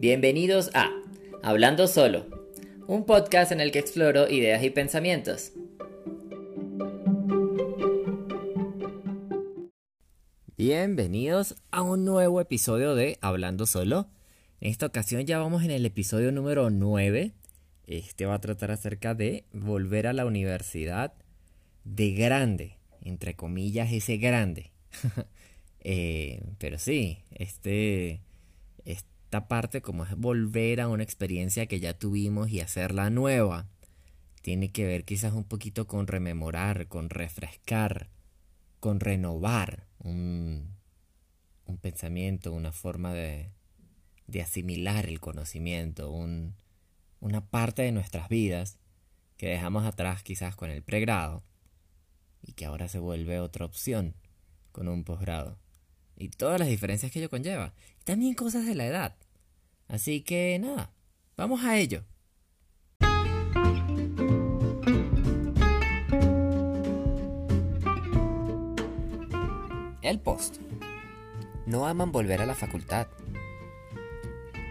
Bienvenidos a Hablando Solo, un podcast en el que exploro ideas y pensamientos. Bienvenidos a un nuevo episodio de Hablando Solo. En esta ocasión ya vamos en el episodio número 9. Este va a tratar acerca de volver a la universidad de grande, entre comillas ese grande. Eh, pero sí, este, esta parte como es volver a una experiencia que ya tuvimos y hacerla nueva, tiene que ver quizás un poquito con rememorar, con refrescar, con renovar un, pensamiento, una forma de, de asimilar el conocimiento, un, una parte de nuestras vidas que dejamos atrás quizás con el pregrado y que ahora se vuelve otra opción con un posgrado. Y todas las diferencias que ello conlleva. Y también cosas de la edad. Así que nada, vamos a ello. El post. No aman volver a la facultad.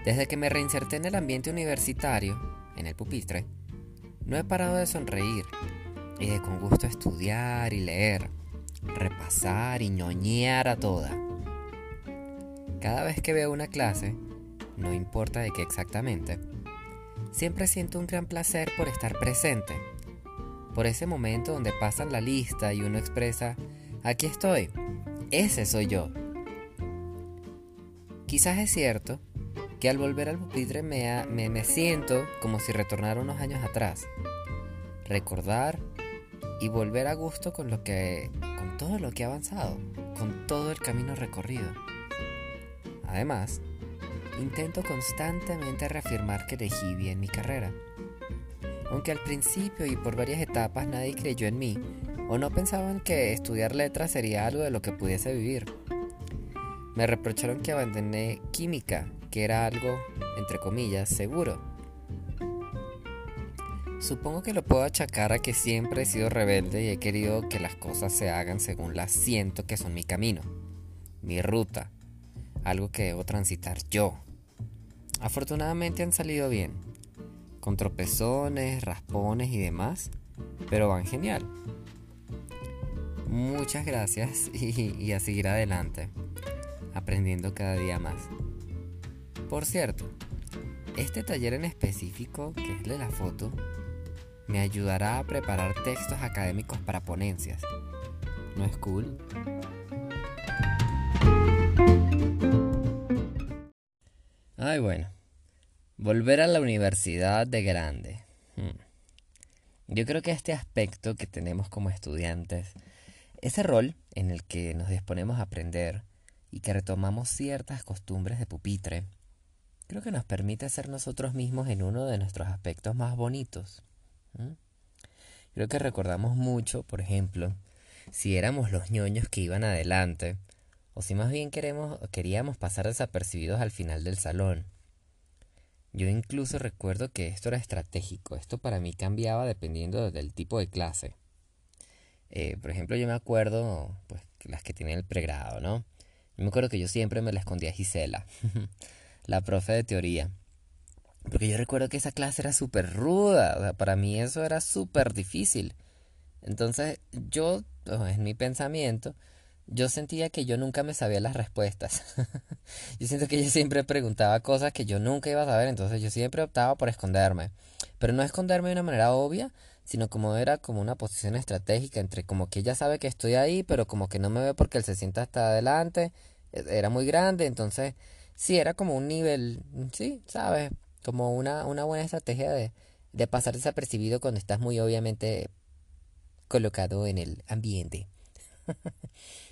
Desde que me reinserté en el ambiente universitario, en el pupitre, no he parado de sonreír y de con gusto estudiar y leer, repasar y ñoñear a toda. Cada vez que veo una clase, no importa de qué exactamente, siempre siento un gran placer por estar presente, por ese momento donde pasan la lista y uno expresa, aquí estoy, ese soy yo. Quizás es cierto que al volver al pupitre me, me, me siento como si retornara unos años atrás, recordar y volver a gusto con lo que con todo lo que he avanzado, con todo el camino recorrido. Además, intento constantemente reafirmar que elegí bien mi carrera. Aunque al principio y por varias etapas nadie creyó en mí o no pensaban que estudiar letras sería algo de lo que pudiese vivir. Me reprocharon que abandoné química, que era algo, entre comillas, seguro Supongo que lo puedo achacar a que siempre he sido rebelde y he querido que las cosas se hagan según las siento que son mi camino, mi ruta, algo que debo transitar yo. Afortunadamente han salido bien, con tropezones, raspones y demás, pero van genial. Muchas gracias y, a seguir adelante, aprendiendo cada día más. Por cierto, este taller en específico, que es de la foto, me ayudará a preparar textos académicos para ponencias. ¿No es cool? Ay, bueno. Volver a la universidad de grande. Hmm. Yo creo que este aspecto que tenemos como estudiantes, ese rol en el que nos disponemos a aprender y que retomamos ciertas costumbres de pupitre, creo que nos permite ser nosotros mismos en uno de nuestros aspectos más bonitos. Creo que recordamos mucho, por ejemplo, si éramos los ñoños que iban adelante, o si más bien queremos, queríamos pasar desapercibidos al final del salón. Yo incluso recuerdo que esto era estratégico, esto para mí cambiaba dependiendo del tipo de clase. Eh, por ejemplo, yo me acuerdo, pues, las que tenían el pregrado, ¿no? Yo me acuerdo que yo siempre me la escondía a Gisela, la profe de teoría. Porque yo recuerdo que esa clase era súper ruda, para mí eso era súper difícil. Entonces yo, en mi pensamiento, yo sentía que yo nunca me sabía las respuestas. yo siento que yo siempre preguntaba cosas que yo nunca iba a saber, entonces yo siempre optaba por esconderme. Pero no esconderme de una manera obvia, sino como era como una posición estratégica entre como que ella sabe que estoy ahí, pero como que no me ve porque él se sienta hasta adelante, e, era muy grande, entonces sí, era como un nivel, sí, ¿sabes? como una, una buena estrategia de, de pasar desapercibido cuando estás muy obviamente colocado en el ambiente.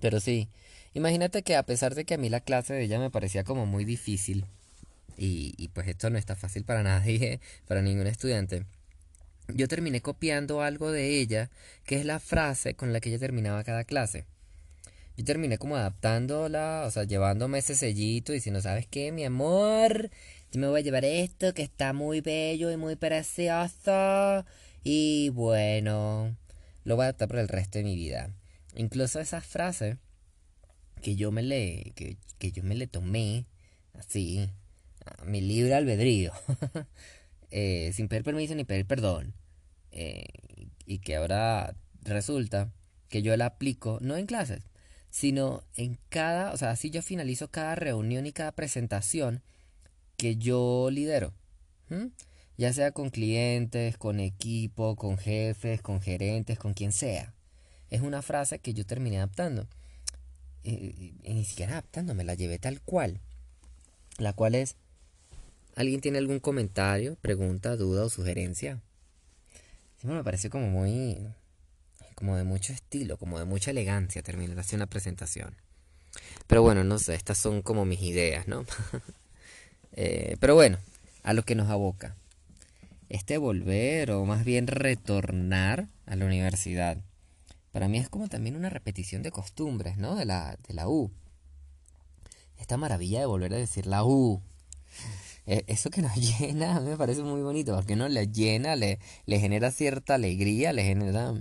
Pero sí, imagínate que a pesar de que a mí la clase de ella me parecía como muy difícil, y, y pues esto no está fácil para nadie, para ningún estudiante, yo terminé copiando algo de ella, que es la frase con la que ella terminaba cada clase. Yo terminé como adaptándola, o sea, llevándome ese sellito y no sabes qué, mi amor, yo me voy a llevar esto que está muy bello y muy precioso. Y bueno, lo voy a adaptar por el resto de mi vida. Incluso esas frases que yo me le, que, que yo me le tomé así, mi libre albedrío, eh, sin pedir permiso ni pedir perdón, eh, y que ahora resulta que yo la aplico no en clases, sino en cada, o sea, así yo finalizo cada reunión y cada presentación que yo lidero. Ya sea con clientes, con equipo, con jefes, con gerentes, con quien sea. Es una frase que yo terminé adaptando. Ni siquiera adaptando, me la llevé tal cual. La cual es, ¿alguien tiene algún comentario, pregunta, duda o sugerencia? me parece como muy como de mucho estilo, como de mucha elegancia terminar así una presentación. Pero bueno, no sé, estas son como mis ideas, ¿no? Eh, pero bueno, a lo que nos aboca. Este volver o más bien retornar a la universidad. Para mí es como también una repetición de costumbres, ¿no? De la, de la U. Esta maravilla de volver a decir la U. E, eso que nos llena, a mí me parece muy bonito, porque no le llena, le, le genera cierta alegría, le genera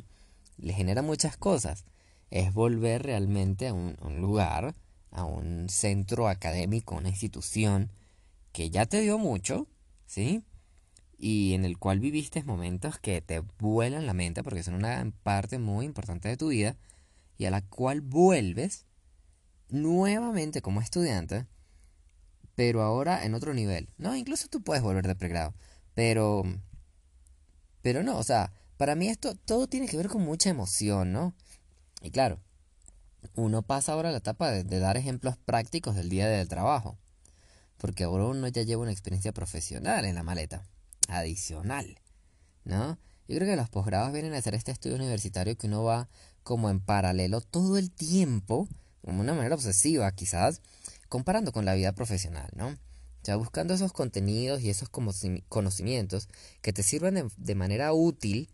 le genera muchas cosas. Es volver realmente a un, lugar, a un centro académico, una institución que ya te dio mucho, ¿sí? Y en el cual viviste momentos que te vuelan la mente porque son una parte muy importante de tu vida y a la cual vuelves nuevamente como estudiante, pero ahora en otro nivel. No, incluso tú puedes volver de pregrado, pero pero no, o sea, para mí esto todo tiene que ver con mucha emoción, ¿no? Y claro, uno pasa ahora la etapa de, dar ejemplos prácticos del día del trabajo, porque ahora uno ya lleva una experiencia profesional en la maleta, adicional, ¿no? Yo creo que los posgrados vienen a hacer este estudio universitario que uno va como en paralelo todo el tiempo, como una manera obsesiva quizás, comparando con la vida profesional, ¿no? O buscando esos contenidos y esos conocimientos que te sirvan de manera útil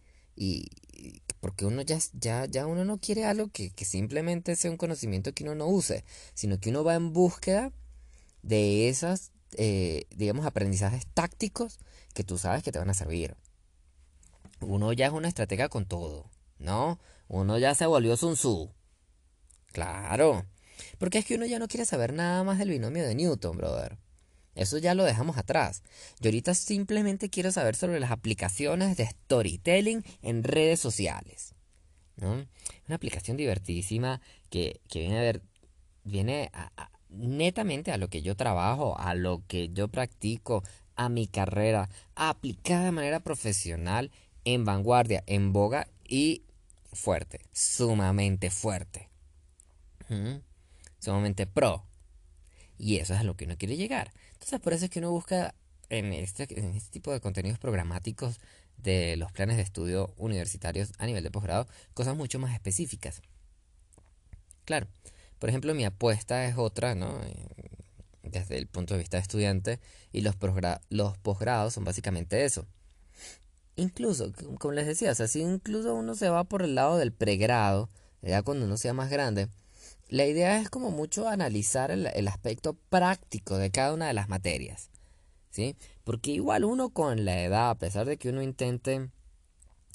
porque uno ya, ya, ya uno no quiere algo que, simplemente sea un conocimiento que uno no use, sino que uno va en búsqueda de esas, eh, digamos, aprendizajes tácticos que tú sabes que te van a servir. Uno ya es una estratega con todo, ¿no? Uno ya se volvió Sun Tzu. Claro. Porque es que uno ya no quiere saber nada más del binomio de Newton, brother. Eso ya lo dejamos atrás. Yo ahorita simplemente quiero saber sobre las aplicaciones de storytelling en redes sociales. ¿no? Una aplicación divertidísima que, viene a ver, viene netamente a lo que yo trabajo, a lo que yo practico, a mi carrera, aplicada de manera profesional, en vanguardia, en boga y fuerte, sumamente fuerte. Sumamente pro. Y eso es a lo que uno quiere llegar. Entonces por eso es que uno busca en este, en este tipo de contenidos programáticos de los planes de estudio universitarios a nivel de posgrado cosas mucho más específicas. Claro, por ejemplo mi apuesta es otra, ¿no? Desde el punto de vista de estudiante y los, los posgrados son básicamente eso. Incluso, como les decía, o sea, si incluso uno se va por el lado del pregrado, ya cuando uno sea más grande, la idea es como mucho analizar el, aspecto práctico de cada una de las materias. ¿Sí? Porque igual uno con la edad, a pesar de que uno intente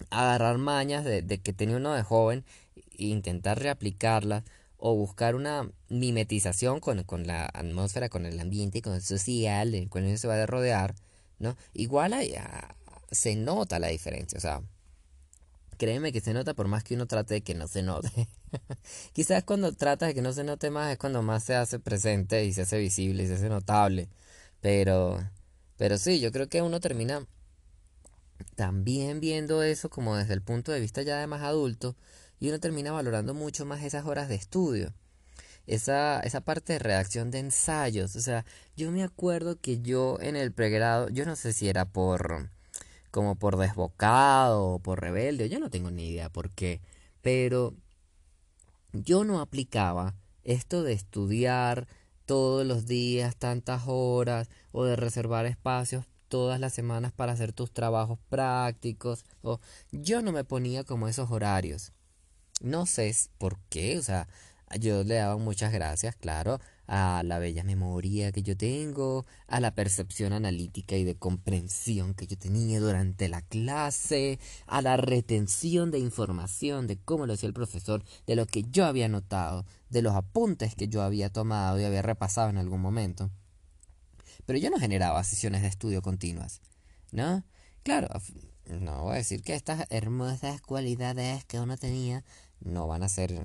agarrar mañas de, que tenía uno de joven e intentar reaplicarlas o buscar una mimetización con, la atmósfera, con el ambiente, con el social, con el uno se va a rodear, ¿no? Igual ah, se nota la diferencia, o sea, créeme que se nota por más que uno trate de que no se note. Quizás cuando tratas de que no se note más es cuando más se hace presente y se hace visible y se hace notable. Pero, pero sí, yo creo que uno termina también viendo eso como desde el punto de vista ya de más adulto y uno termina valorando mucho más esas horas de estudio. Esa, esa parte de redacción de ensayos. O sea, yo me acuerdo que yo en el pregrado, yo no sé si era por como por desbocado o por rebelde, yo no tengo ni idea por qué, pero yo no aplicaba esto de estudiar todos los días tantas horas o de reservar espacios todas las semanas para hacer tus trabajos prácticos o yo no me ponía como esos horarios. No sé por qué, o sea, yo le daba muchas gracias, claro, a la bella memoria que yo tengo, a la percepción analítica y de comprensión que yo tenía durante la clase, a la retención de información de cómo lo hacía el profesor, de lo que yo había notado, de los apuntes que yo había tomado y había repasado en algún momento. pero yo no generaba sesiones de estudio continuas, ¿no? Claro, no voy a decir que estas hermosas cualidades que uno tenía no van a ser,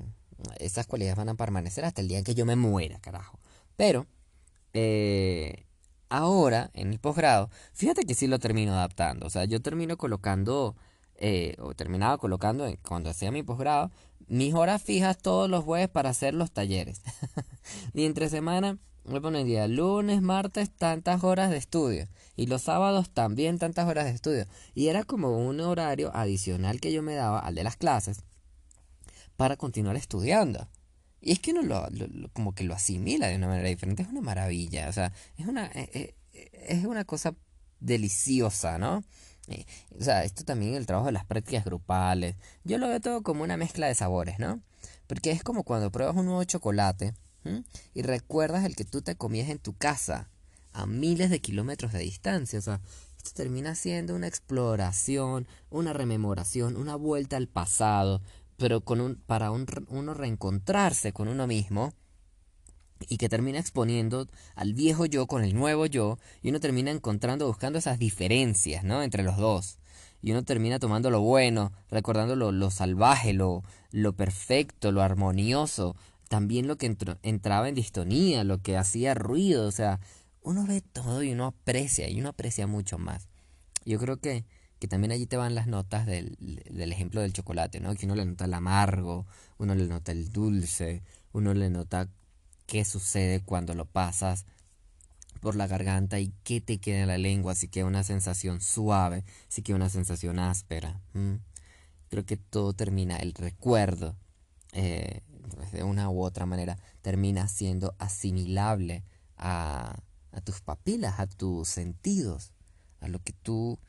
esas cualidades van a permanecer hasta el día que yo me muera, carajo. Pero, eh, ahora, en el posgrado, fíjate que sí lo termino adaptando, o sea, yo termino colocando, eh, o terminaba colocando cuando hacía mi posgrado, mis horas fijas todos los jueves para hacer los talleres. y entre semana me pondría lunes, martes, tantas horas de estudio. Y los sábados también tantas horas de estudio. Y era como un horario adicional que yo me daba al de las clases para continuar estudiando. Y es que uno lo, como que lo asimila de una manera diferente. Es una maravilla. O sea, es una, eh, eh, es una cosa deliciosa, ¿no? Eh, o sea, esto también el trabajo de las prácticas grupales. Yo lo veo todo como una mezcla de sabores, ¿no? Porque es como cuando pruebas un nuevo chocolate y recuerdas el que tú te comías en tu casa a miles de kilómetros de distancia. O sea, esto termina siendo una exploración, una rememoración, una vuelta al pasado, pero con un, para un, uno reencontrarse con uno mismo y que termina exponiendo al viejo yo con el nuevo yo y uno termina encontrando, buscando esas diferencias, ¿no? Entre los dos. Y uno termina tomando lo bueno, recordando lo, lo salvaje, lo, lo perfecto, lo armonioso, también lo que entraba en distonía, lo que hacía ruido, o sea, uno ve todo y uno aprecia, y uno aprecia mucho más. Yo creo que, que también allí te van las notas del, del ejemplo del chocolate, ¿no? Que uno le nota el amargo, uno le nota el dulce, uno le nota qué sucede cuando lo pasas por la garganta y qué te queda en la lengua, si queda una sensación suave, si queda una sensación áspera. Creo que todo termina, el recuerdo eh, de una u otra manera termina siendo asimilable a, a tus papilas, a tus sentidos, a lo que tú,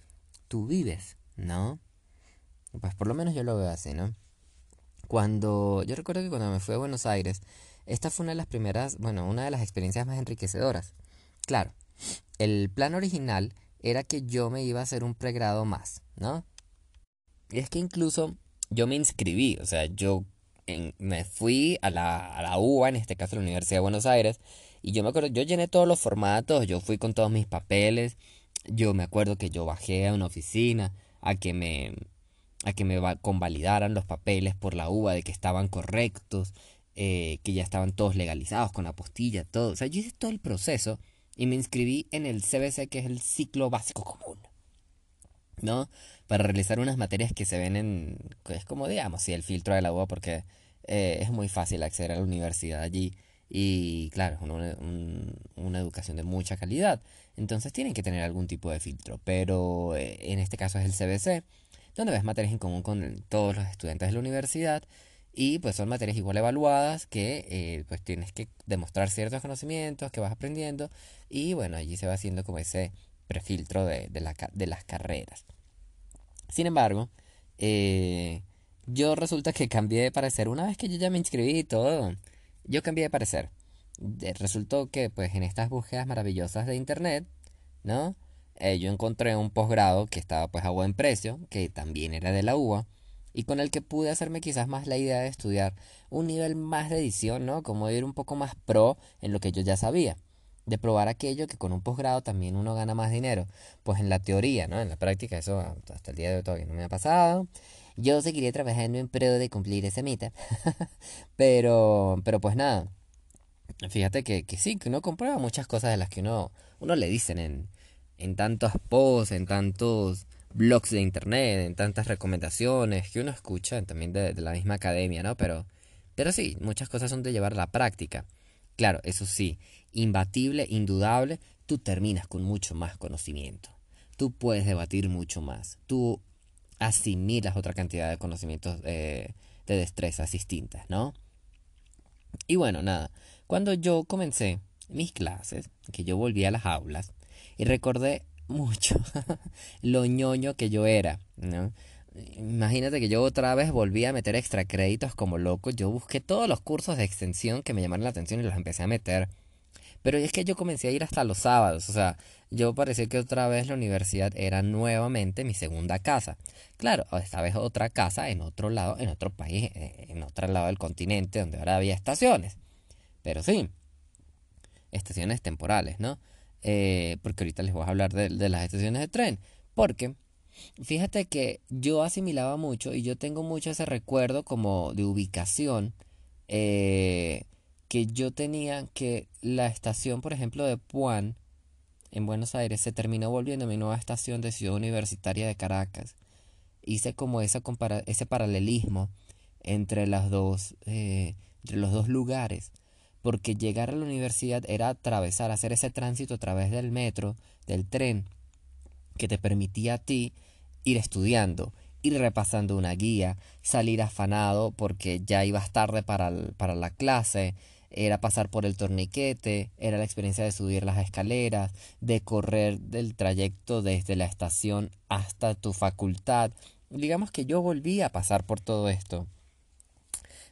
tú vives, ¿no? Pues por lo menos yo lo veo así, ¿no? Cuando, yo recuerdo que cuando me fui a Buenos Aires, esta fue una de las primeras, bueno, una de las experiencias más enriquecedoras. Claro, el plan original era que yo me iba a hacer un pregrado más, ¿no? Y es que incluso yo me inscribí, o sea, yo me fui a la, a la UBA, en este caso la Universidad de Buenos Aires, y yo me acuerdo, yo llené todos los formatos, yo fui con todos mis papeles, yo me acuerdo que yo bajé a una oficina a que me a que me convalidaran los papeles por la UBA de que estaban correctos, eh, que ya estaban todos legalizados con apostilla, todo. O sea, yo hice todo el proceso y me inscribí en el CBC, que es el ciclo básico común. ¿No? para realizar unas materias que se ven en, es como digamos, sí, el filtro de la UA porque eh, es muy fácil acceder a la universidad allí y claro, una, una educación de mucha calidad. Entonces tienen que tener algún tipo de filtro, pero eh, en este caso es el CBC, donde ves materias en común con todos los estudiantes de la universidad y pues son materias igual evaluadas que eh, pues tienes que demostrar ciertos conocimientos que vas aprendiendo y bueno, allí se va haciendo como ese prefiltro de, de, la, de las carreras. Sin embargo, eh, yo resulta que cambié de parecer. Una vez que yo ya me inscribí y todo, yo cambié de parecer. Resultó que, pues, en estas búsquedas maravillosas de internet, ¿no? Eh, yo encontré un posgrado que estaba, pues, a buen precio, que también era de la UBA, y con el que pude hacerme quizás más la idea de estudiar un nivel más de edición, ¿no? Como ir un poco más pro en lo que yo ya sabía de probar aquello que con un posgrado también uno gana más dinero. Pues en la teoría, ¿no? En la práctica eso hasta el día de hoy no me ha pasado. Yo seguiré trabajando en pro de cumplir esa meta. pero, pero pues nada. Fíjate que, que, sí, que uno comprueba muchas cosas de las que uno, uno le dicen en, en tantos posts, en tantos blogs de internet, en tantas recomendaciones que uno escucha también de, de la misma academia, ¿no? Pero, pero sí, muchas cosas son de llevar a la práctica. Claro, eso sí, imbatible, indudable, tú terminas con mucho más conocimiento. Tú puedes debatir mucho más. Tú asimilas otra cantidad de conocimientos eh, de destrezas distintas, ¿no? Y bueno, nada, cuando yo comencé mis clases, que yo volví a las aulas, y recordé mucho lo ñoño que yo era, ¿no? Imagínate que yo otra vez volví a meter extra créditos como loco. Yo busqué todos los cursos de extensión que me llamaron la atención y los empecé a meter. Pero es que yo comencé a ir hasta los sábados. O sea, yo parecía que otra vez la universidad era nuevamente mi segunda casa. Claro, esta vez otra casa en otro lado, en otro país, eh, en otro lado del continente donde ahora había estaciones. Pero sí, estaciones temporales, ¿no? eh, porque ahorita les voy a hablar de, las estaciones de tren, porque fíjate que yo asimilaba mucho y yo tengo mucho ese recuerdo como de ubicación eh, que yo tenía que la estación, por ejemplo, de Puan, en Buenos Aires, se terminó volviendo mi nueva estación de Ciudad Universitaria de Caracas. Hice como esa ese paralelismo entre, las dos, eh, entre los dos lugares, porque llegar a la universidad era atravesar, hacer ese tránsito a través del metro, del tren, que te permitía a ti ir estudiando, ir repasando una guía, salir afanado porque ya ibas tarde para, para la clase, era pasar por el torniquete, era la experiencia de subir las escaleras, de correr del trayecto desde la estación hasta tu facultad. Digamos que yo volví a pasar por todo esto.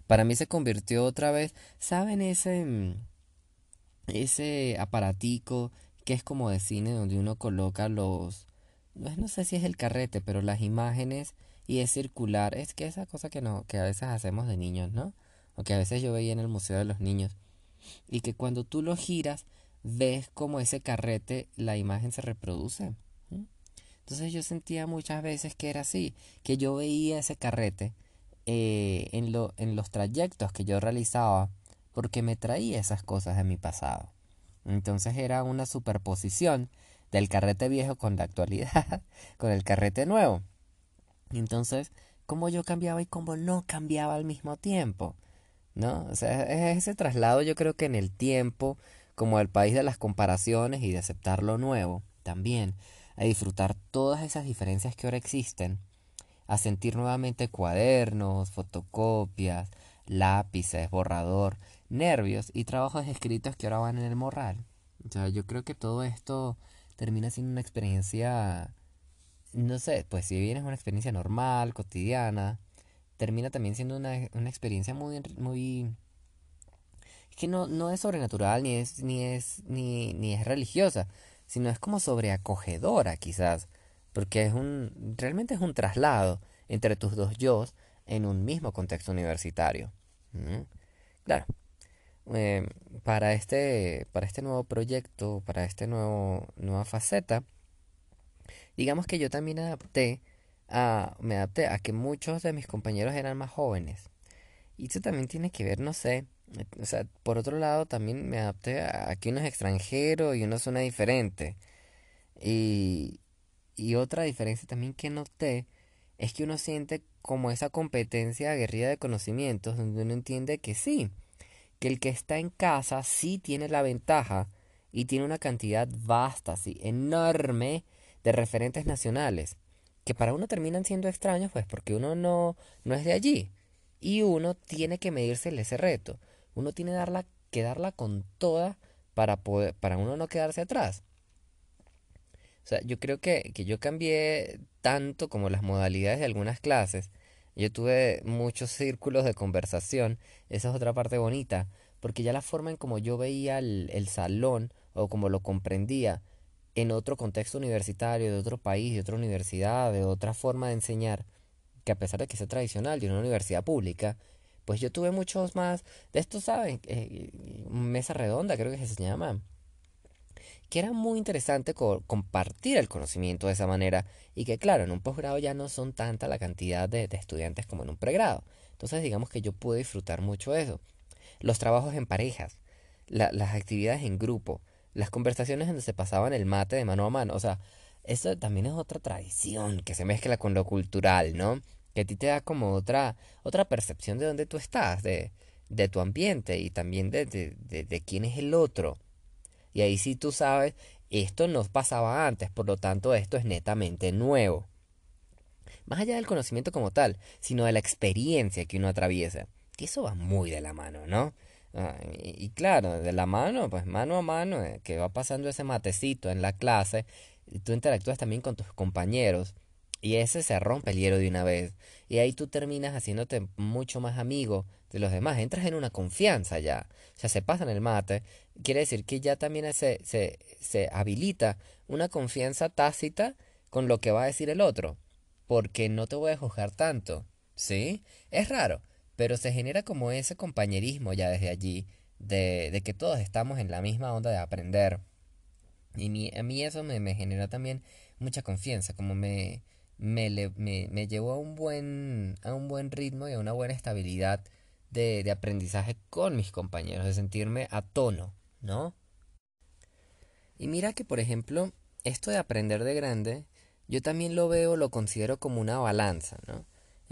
Para mí se convirtió otra vez, ¿saben ese mm, ese aparatico que es como de cine donde uno coloca los no, no sé si es el carrete, pero las imágenes y es circular, es que esa cosa que no que a veces hacemos de niños, ¿no? O que a veces yo veía en el Museo de los Niños, y que cuando tú lo giras, ves como ese carrete, la imagen se reproduce. Entonces yo sentía muchas veces que era así, que yo veía ese carrete eh, en, lo, en los trayectos que yo realizaba, porque me traía esas cosas de mi pasado. Entonces era una superposición del carrete viejo con la actualidad, con el carrete nuevo. Entonces, cómo yo cambiaba y cómo no cambiaba al mismo tiempo. ¿No? O sea, es ese traslado yo creo que en el tiempo, como el país de las comparaciones y de aceptar lo nuevo, también, a disfrutar todas esas diferencias que ahora existen, a sentir nuevamente cuadernos, fotocopias, lápices, borrador, nervios y trabajos escritos que ahora van en el morral. O sea, yo creo que todo esto termina siendo una experiencia, no sé, pues si bien es una experiencia normal, cotidiana, termina también siendo una, experiencia muy, muy que no, no es sobrenatural ni es ni es ni, ni es religiosa sino es como sobreacogedora quizás porque es un realmente es un traslado entre tus dos yo en un mismo contexto universitario claro eh, para este para este nuevo proyecto para nuevo nueva faceta digamos que yo también adapté me adapté a que muchos de mis compañeros eran más jóvenes. Y eso también tiene que ver, no sé, o sea, por otro lado también me adapté a que uno es extranjero y uno suena diferente. Y, y otra diferencia también que noté es que uno siente como esa competencia aguerrida de conocimientos donde uno entiende que sí, que el que está en casa sí tiene la ventaja y tiene una cantidad vasta, sí, enorme de referentes nacionales que para uno terminan siendo extraños, pues porque uno no, no es de allí. Y uno tiene que medirse ese reto. Uno tiene darla, que darla con toda para, poder, para uno no quedarse atrás. O sea, yo creo que, que yo cambié tanto como las modalidades de algunas clases. Yo tuve muchos círculos de conversación. Esa es otra parte bonita. Porque ya la forma en como yo veía el, el salón o como lo comprendía en otro contexto universitario, de otro país, de otra universidad, de otra forma de enseñar, que a pesar de que sea tradicional, de una universidad pública, pues yo tuve muchos más de estos, ¿saben? Eh, mesa redonda, creo que se llama. Que era muy interesante compartir el conocimiento de esa manera y que, claro, en un posgrado ya no son tanta la cantidad de, estudiantes como en un pregrado. Entonces, digamos que yo pude disfrutar mucho eso. Los trabajos en parejas, las actividades en grupo, las conversaciones donde se pasaban el mate de mano a mano. O sea, eso también es otra tradición que se mezcla con lo cultural, ¿no? Que a ti te da como otra, otra percepción de dónde tú estás, de, de tu ambiente y también de, de, de, quién es el otro. Y ahí sí tú sabes, esto no pasaba antes, por lo tanto esto es netamente nuevo. Más allá del conocimiento como tal, sino de la experiencia que uno atraviesa. Que eso va muy de la mano, ¿no? Ah, y, claro, de la mano, pues mano a mano, eh, que va pasando ese matecito en la clase, y tú interactúas también con tus compañeros, y ese se rompe el hielo de una vez, y ahí tú terminas haciéndote mucho más amigo de los demás, entras en una confianza ya, o sea, se pasan el mate, quiere decir que ya también se, se, se habilita una confianza tácita con lo que va a decir el otro, porque no te voy a juzgar tanto, ¿sí? Es raro pero se genera como ese compañerismo ya desde allí, de, de que todos estamos en la misma onda de aprender. Y a mí eso me, me generó también mucha confianza, como me, me, me, llevó a un, buen, a un buen ritmo y a una buena estabilidad de, de aprendizaje con mis compañeros, de sentirme a tono, ¿no? Y mira que, por ejemplo, esto de aprender de grande, yo también lo veo, lo considero como una balanza, ¿no?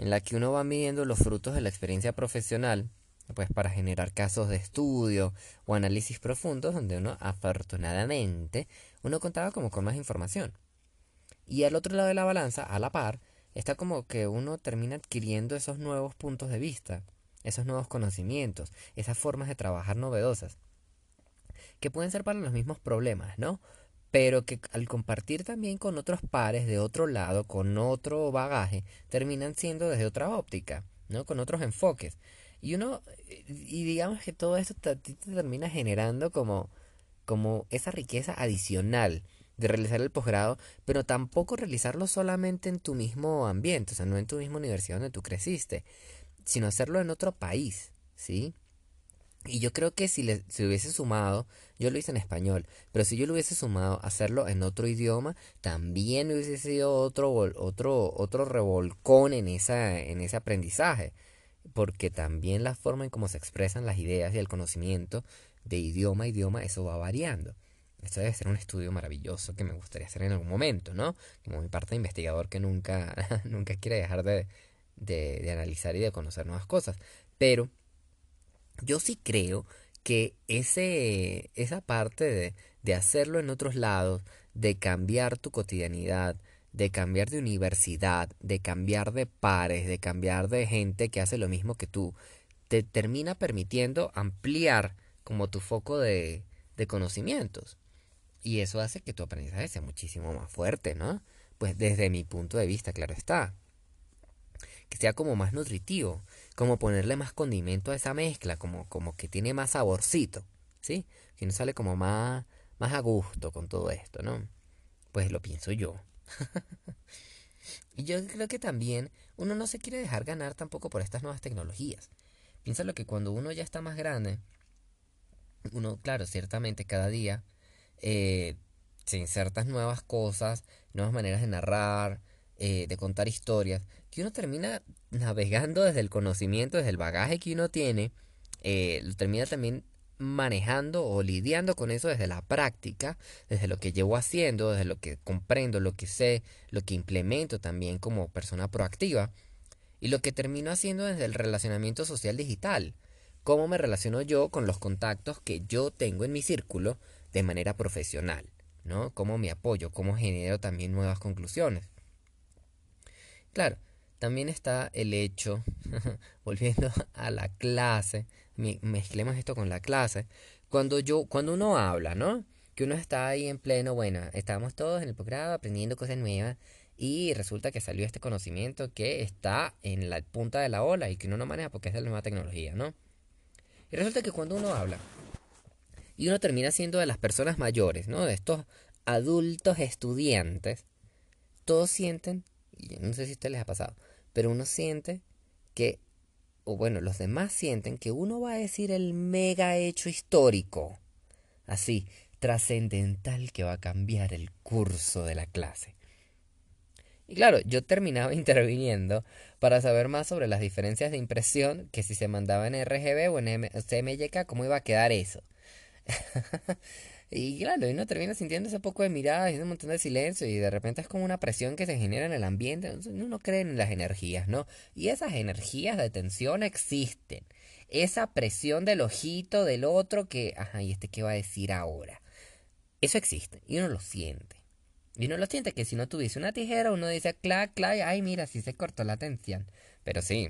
En la que uno va midiendo los frutos de la experiencia profesional, pues para generar casos de estudio o análisis profundos donde uno, afortunadamente, uno contaba como con más información. Y al otro lado de la balanza, a la par, está como que uno termina adquiriendo esos nuevos puntos de vista, esos nuevos conocimientos, esas formas de trabajar novedosas, que pueden ser para los mismos problemas, ¿no? Pero que al compartir también con otros pares de otro lado, con otro bagaje, terminan siendo desde otra óptica, ¿no? Con otros enfoques. Y uno, y digamos que todo esto te, te termina generando como, como esa riqueza adicional de realizar el posgrado, pero tampoco realizarlo solamente en tu mismo ambiente, o sea, no en tu misma universidad donde tú creciste, sino hacerlo en otro país, ¿sí? Y yo creo que si le si hubiese sumado, yo lo hice en español, pero si yo lo hubiese sumado hacerlo en otro idioma, también hubiese sido otro otro otro revolcón en esa en ese aprendizaje, porque también la forma en cómo se expresan las ideas y el conocimiento de idioma a idioma eso va variando. Esto debe ser un estudio maravilloso que me gustaría hacer en algún momento, ¿no? Como mi parte de investigador que nunca, nunca quiere dejar de, de, analizar y de conocer nuevas cosas. Pero yo sí creo que ese, esa parte de, de hacerlo en otros lados, de cambiar tu cotidianidad, de cambiar de universidad, de cambiar de pares, de cambiar de gente que hace lo mismo que tú, te termina permitiendo ampliar como tu foco de, de conocimientos. Y eso hace que tu aprendizaje sea muchísimo más fuerte, ¿no? Pues desde mi punto de vista, claro está. Que sea como más nutritivo, como ponerle más condimento a esa mezcla, como, como que tiene más saborcito, ¿sí? Que no sale como más, más a gusto con todo esto, ¿no? Pues lo pienso yo. y yo creo que también uno no se quiere dejar ganar tampoco por estas nuevas tecnologías. Piénsalo que cuando uno ya está más grande, uno, claro, ciertamente cada día eh, se insertan nuevas cosas, nuevas maneras de narrar, eh, de contar historias, que uno termina navegando desde el conocimiento, desde el bagaje que uno tiene, eh, lo termina también manejando o lidiando con eso desde la práctica, desde lo que llevo haciendo, desde lo que comprendo, lo que sé, lo que implemento también como persona proactiva y lo que termino haciendo desde el relacionamiento social digital. Cómo me relaciono yo con los contactos que yo tengo en mi círculo de manera profesional, ¿no? Cómo me apoyo, cómo genero también nuevas conclusiones. Claro, también está el hecho, volviendo a la clase, mezclemos esto con la clase, cuando yo, cuando uno habla, ¿no? Que uno está ahí en pleno, bueno, estamos todos en el posgrado aprendiendo cosas nuevas y resulta que salió este conocimiento que está en la punta de la ola y que uno no maneja porque es de la nueva tecnología, ¿no? Y resulta que cuando uno habla, y uno termina siendo de las personas mayores, ¿no? De estos adultos estudiantes, todos sienten, y no sé si a ustedes les ha pasado, pero uno siente que, o bueno, los demás sienten que uno va a decir el mega hecho histórico, así, trascendental que va a cambiar el curso de la clase. Y claro, yo terminaba interviniendo para saber más sobre las diferencias de impresión, que si se mandaba en RGB o en CMYK, cómo iba a quedar eso. y claro, uno termina sintiendo ese poco de mirada y un montón de silencio y de repente es como una presión que se genera en el ambiente. Uno cree en las energías, ¿no? Y esas energías de tensión existen. Esa presión del ojito del otro que, ajá, ¿y este qué va a decir ahora? Eso existe y uno lo siente. Y uno lo siente que si no tuviese una tijera, uno dice, clac, clac, ay, mira, si se cortó la tensión. Pero sí.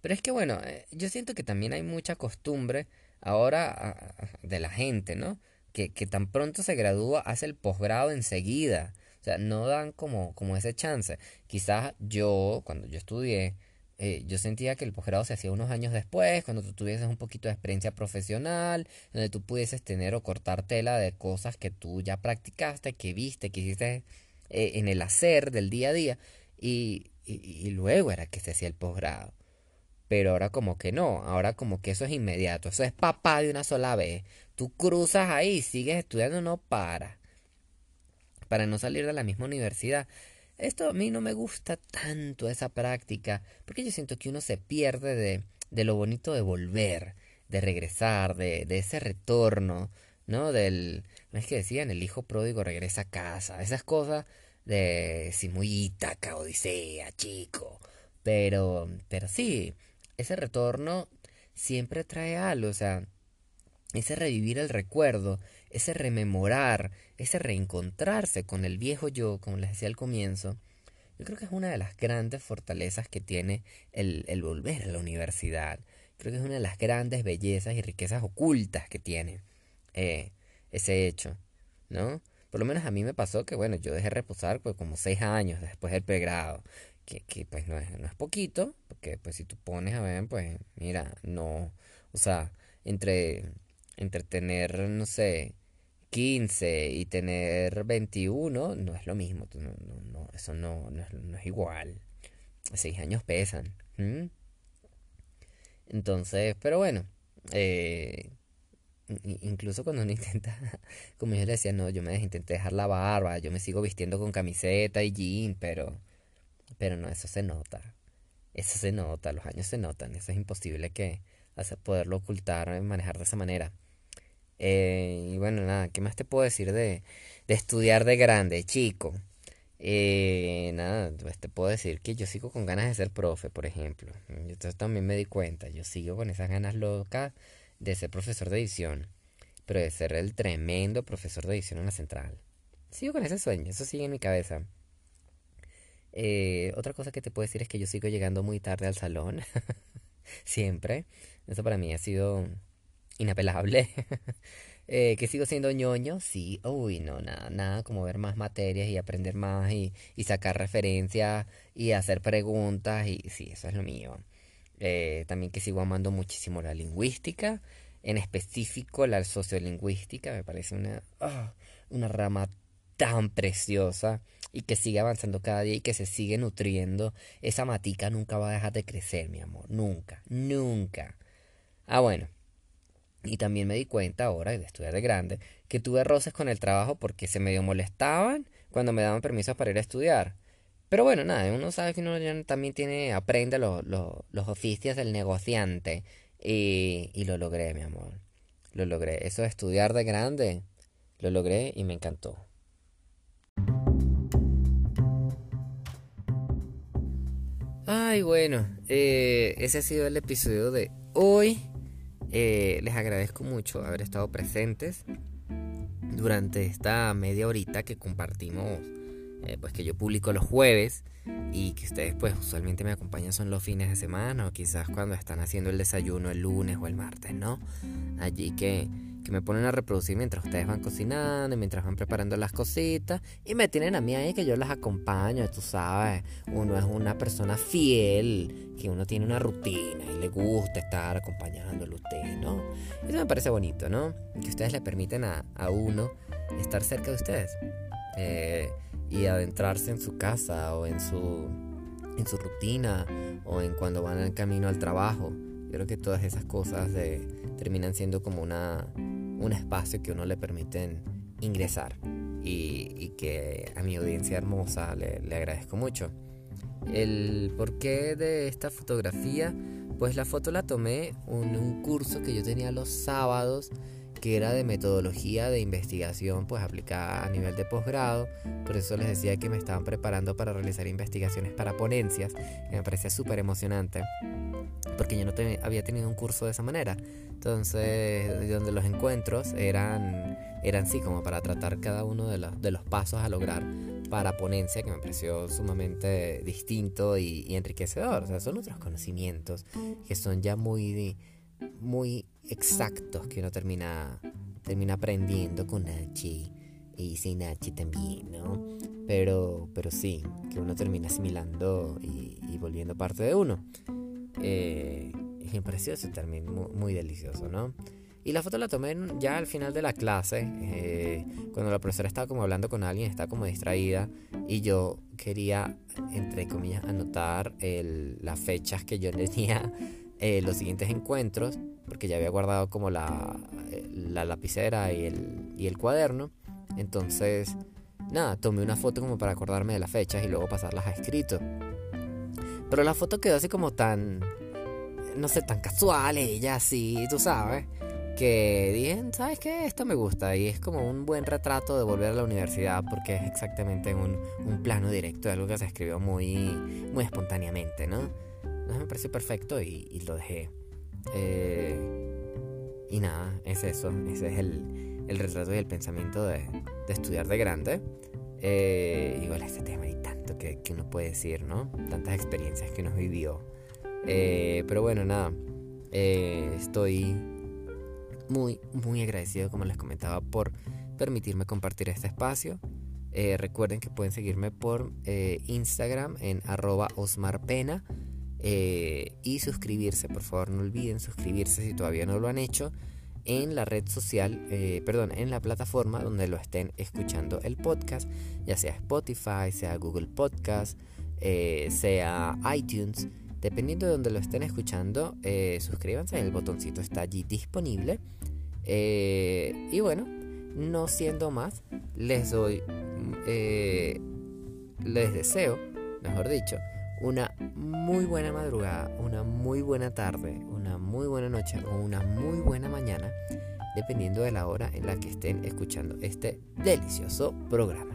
Pero es que bueno, eh, yo siento que también hay mucha costumbre ahora de la gente, ¿no? Que, que tan pronto se gradúa, hace el posgrado enseguida. O sea, no dan como, como ese chance. Quizás yo, cuando yo estudié, eh, yo sentía que el posgrado se hacía unos años después, cuando tú tuvieses un poquito de experiencia profesional, donde tú pudieses tener o cortar tela de cosas que tú ya practicaste, que viste, que hiciste eh, en el hacer del día a día, y, y luego era que se hacía el posgrado. Pero ahora como que no, ahora como que eso es inmediato, eso es papá de una sola vez. Tú cruzas ahí, sigues estudiando, no para. Para no salir de la misma universidad. Esto a mí no me gusta tanto esa práctica, porque yo siento que uno se pierde de, de lo bonito de volver, de regresar, de, de ese retorno, ¿no? Del, no es que decían, el hijo pródigo regresa a casa, esas cosas de si muy Ítaca, Odisea, chico. Pero, pero sí, ese retorno siempre trae algo, o sea, ese revivir el recuerdo, ese rememorar, ese reencontrarse con el viejo yo, como les decía al comienzo, yo creo que es una de las grandes fortalezas que tiene el, volver a la universidad. Creo que es una de las grandes bellezas y riquezas ocultas que tiene eh, ese hecho, ¿no? Por lo menos a mí me pasó que, bueno, yo dejé reposar pues, como seis años después del pregrado, que, que pues no es, no es poquito, porque pues si tú pones a ver, pues mira, no, o sea, entre, entre tener, no sé, 15 y tener 21 no es lo mismo, no, no, no eso no, no, es, igual. Seis años pesan. Entonces, pero bueno, eh, incluso cuando uno intenta, como yo le decía, no, yo me intenté dejar la barba, yo me sigo vistiendo con camiseta y jean, pero, pero no, eso se nota. Eso se nota, los años se notan, eso es imposible que poderlo ocultar, manejar de esa manera. Eh, y bueno, nada, ¿qué más te puedo decir de, de estudiar de grande, chico? Eh, nada, pues te puedo decir que yo sigo con ganas de ser profe, por ejemplo. Yo también me di cuenta, yo sigo con esas ganas locas de ser profesor de edición, pero de ser el tremendo profesor de edición en la central. Sigo con ese sueño, eso sigue en mi cabeza. Eh, otra cosa que te puedo decir es que yo sigo llegando muy tarde al salón. Siempre. Eso para mí ha sido inapelable. eh, que sigo siendo ñoño, sí. Uy, no, nada, nada como ver más materias y aprender más y, y sacar referencias y hacer preguntas. Y sí, eso es lo mío. Eh, también que sigo amando muchísimo la lingüística, en específico la sociolingüística, me parece una, ah, una rama tan preciosa y que sigue avanzando cada día y que se sigue nutriendo. Esa matica nunca va a dejar de crecer, mi amor, nunca, nunca. Ah, bueno. Y también me di cuenta ahora, de estudiar de grande, que tuve roces con el trabajo porque se medio molestaban cuando me daban permisos para ir a estudiar. Pero bueno, nada, uno sabe que uno también tiene, aprende los oficios del negociante. Y, y lo logré, mi amor. Lo logré. Eso de estudiar de grande, lo logré y me encantó. Ay, bueno, eh, ese ha sido el episodio de hoy. Eh, les agradezco mucho haber estado presentes durante esta media horita que compartimos eh, pues que yo publico los jueves y que ustedes pues usualmente me acompañan son los fines de semana o quizás cuando están haciendo el desayuno el lunes o el martes, ¿no? Allí que, que me ponen a reproducir mientras ustedes van cocinando, mientras van preparando las cositas y me tienen a mí ahí que yo las acompaño, tú sabes, uno es una persona fiel, que uno tiene una rutina y le gusta estar acompañándolo a usted, ¿no? Eso me parece bonito, ¿no? Que ustedes le permiten a, a uno estar cerca de ustedes. Eh, y adentrarse en su casa o en su, en su rutina o en cuando van en camino al trabajo. Yo creo que todas esas cosas de, terminan siendo como una, un espacio que uno le permiten ingresar y, que a mi audiencia hermosa le agradezco mucho. El porqué de esta fotografía, pues la foto la tomé en un curso que yo tenía los sábados que era de metodología de investigación pues aplicada a nivel de posgrado. Por eso les decía que me estaban preparando para realizar investigaciones para ponencias, que me parecía súper emocionante, porque yo no había tenido un curso de esa manera. Entonces, donde los encuentros eran, eran sí, como para tratar cada uno de los, de los pasos a lograr para ponencia, que me pareció sumamente distinto y, y enriquecedor. O sea, son otros conocimientos que son ya muy, muy exactos que uno termina, termina aprendiendo con Nachi y sin Nachi también, ¿no? Pero, pero sí, que uno termina asimilando y, volviendo parte de uno. Eh, eso también muy, delicioso, ¿no? Y la foto la tomé ya al final de la clase, eh, cuando la profesora estaba como hablando con alguien, estaba como distraída, y yo quería, entre comillas, anotar las fechas que yo tenía eh, los siguientes encuentros porque ya había guardado como la, la lapicera y el, y el cuaderno. Entonces, nada, tomé una foto como para acordarme de las fechas y luego pasarlas a escrito. Pero la foto quedó así como tan, no sé, tan casual, ella así, tú sabes que dije, ¿sabes qué? Esto me gusta y es como un buen retrato de volver a la universidad porque es exactamente un, un plano directo de algo que se escribió muy, muy espontáneamente, ¿no? Entonces me pareció perfecto y, lo dejé. Eh, y nada, es eso, ese es el, el retrato y el pensamiento de, de estudiar de grande. Eh, igual este tema y tanto que, que, uno puede decir, ¿no? Tantas experiencias que nos vivió. Eh, pero bueno, nada, estoy muy, muy agradecido, como les comentaba, por permitirme compartir este espacio. Eh, recuerden que pueden seguirme por eh, Instagram en arroba osmarpena eh, y suscribirse, por favor no olviden suscribirse si todavía no lo han hecho en la red social, perdón, en la plataforma donde lo estén escuchando el podcast, ya sea Spotify, sea Google Podcast, sea iTunes. Dependiendo de donde lo estén escuchando, eh, suscríbanse, el botoncito está allí disponible. Eh, y bueno, no siendo más, les doy, eh, les deseo, mejor dicho, una muy buena madrugada, una muy buena tarde, una muy buena noche o una muy buena mañana, dependiendo de la hora en la que estén escuchando este delicioso programa.